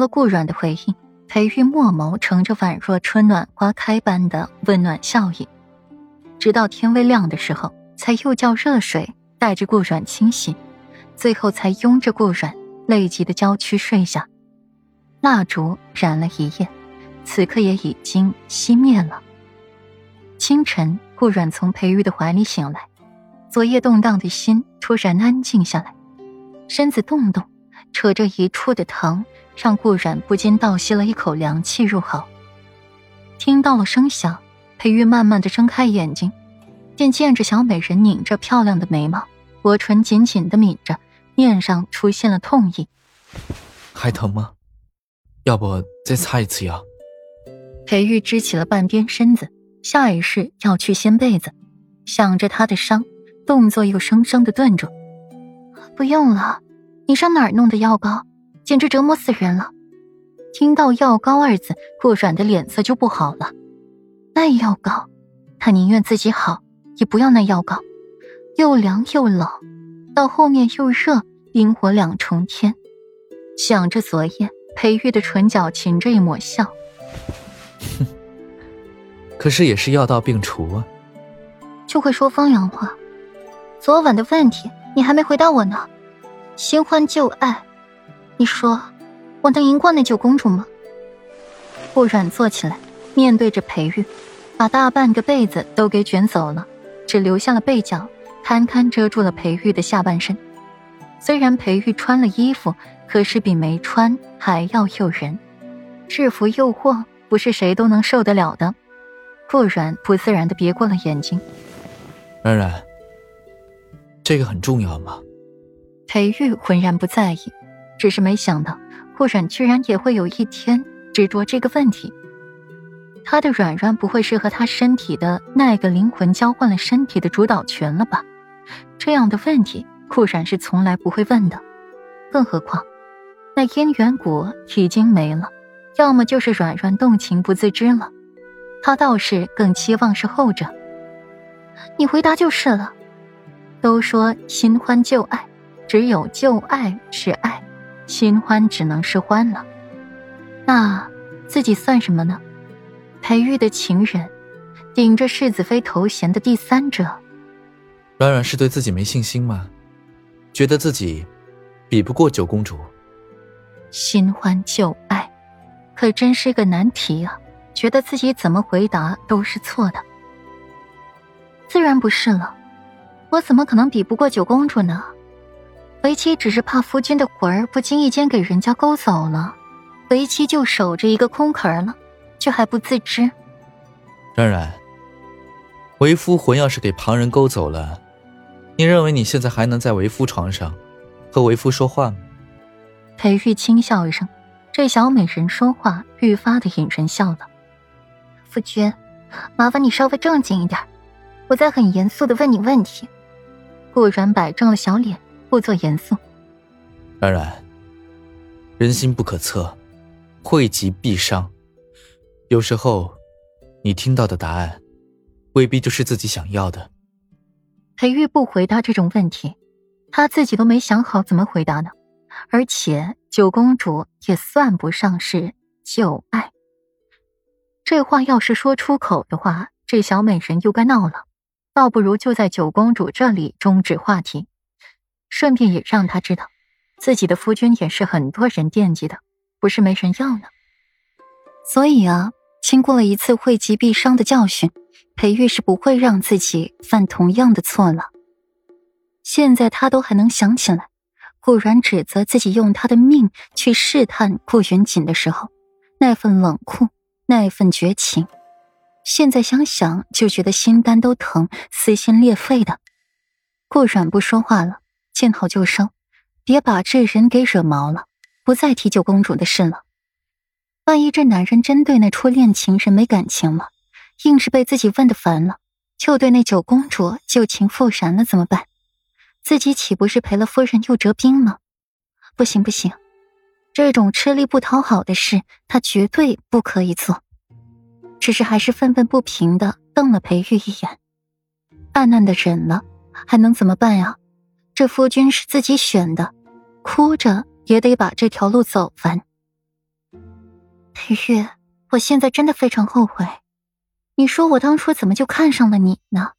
了顾阮的回应，裴玉墨眸盛着宛若春暖花开般的温暖笑意，直到天微亮的时候，才又叫热水带着顾阮清洗，最后才拥着顾阮累极的娇躯睡下。蜡烛燃了一夜，此刻也已经熄灭了。清晨，顾阮从裴玉的怀里醒来，昨夜动荡的心突然安静下来，身子动动，扯着一处的疼，让顾染不禁倒吸了一口凉气入喉。听到了声响，裴玉慢慢的睁开眼睛，便见着小美人拧着漂亮的眉毛，薄唇紧紧的抿着，面上出现了痛意。还疼吗？要不再擦一次药？裴玉支起了半边身子。下意识要去掀被子，想着他的伤，动作又生生的顿住。不用了，你上哪儿弄的药膏？简直折磨死人了！听到“药膏”二字，顾阮的脸色就不好了。那药膏，他宁愿自己好，也不要那药膏。又凉又冷，到后面又热，冰火两重天。想着昨夜，裴玉的唇角噙着一抹笑。哼。可是也是药到病除啊，就会说风凉话。昨晚的问题你还没回答我呢，新欢旧爱，你说我能赢过那九公主吗？顾阮坐起来，面对着裴玉，把大半个被子都给卷走了，只留下了被角，堪堪遮住了裴玉的下半身。虽然裴玉穿了衣服，可是比没穿还要诱人，制服诱惑不是谁都能受得了的。顾然不自然的别过了眼睛。冉冉，这个很重要吗？裴玉浑然不在意，只是没想到顾然居然也会有一天执着这个问题。他的软软不会是和他身体的那个灵魂交换了身体的主导权了吧？这样的问题顾然是从来不会问的。更何况，那姻缘果已经没了，要么就是软软动情不自知了。他倒是更期望是后者。你回答就是了。都说新欢旧爱，只有旧爱是爱，新欢只能是欢了。那自己算什么呢？裴玉的情人，顶着世子妃头衔的第三者。软软是对自己没信心吗？觉得自己比不过九公主？新欢旧爱，可真是个难题啊。觉得自己怎么回答都是错的，自然不是了。我怎么可能比不过九公主呢？为妻只是怕夫君的魂儿不经意间给人家勾走了，为妻就守着一个空壳了，却还不自知。冉冉，为夫魂要是给旁人勾走了，你认为你现在还能在为夫床上和为夫说话吗？裴玉轻笑一声，这小美人说话愈发的引人笑了。夫君，麻烦你稍微正经一点，我在很严肃的问你问题。顾然摆正了小脸，故作严肃。冉冉，人心不可测，惠及必伤。有时候，你听到的答案，未必就是自己想要的。裴玉不回答这种问题，他自己都没想好怎么回答呢。而且九公主也算不上是旧爱。这话要是说出口的话，这小美人又该闹了。倒不如就在九公主这里终止话题，顺便也让他知道，自己的夫君也是很多人惦记的，不是没人要呢。所以啊，经过了一次惠及必伤的教训，裴玉是不会让自己犯同样的错了。现在他都还能想起来，顾然指责自己用他的命去试探顾云锦的时候，那份冷酷。那份绝情，现在想想就觉得心肝都疼，撕心裂肺的。顾阮不说话了，见好就收，别把这人给惹毛了。不再提九公主的事了。万一这男人真对那初恋情人没感情了，硬是被自己问的烦了，就对那九公主旧情复燃了，怎么办？自己岂不是赔了夫人又折兵吗？不行不行！这种吃力不讨好的事，他绝对不可以做。只是还是愤愤不平的瞪了裴玉一眼，暗暗的忍了，还能怎么办呀？这夫君是自己选的，哭着也得把这条路走完。裴玉，我现在真的非常后悔。你说我当初怎么就看上了你呢？